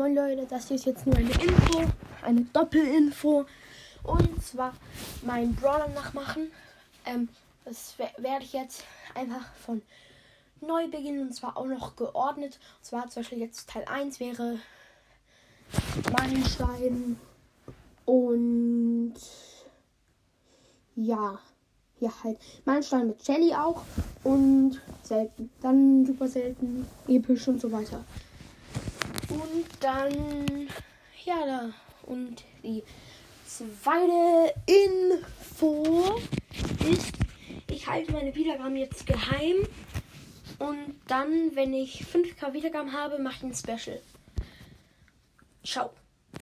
Moin Leute, das hier ist jetzt nur eine Info, eine Doppelinfo. Und zwar mein Brawler nachmachen. Ähm, das werde ich jetzt einfach von neu beginnen und zwar auch noch geordnet. Und zwar zum Beispiel jetzt Teil 1 wäre Meilenstein und ja, ja halt Meilenstein mit Shelly auch und selten. Dann super selten, episch und so weiter. Dann, ja, da. Und die zweite Info ist, ich halte meine Wiedergaben jetzt geheim. Und dann, wenn ich 5k Wiedergaben habe, mache ich ein Special. Ciao.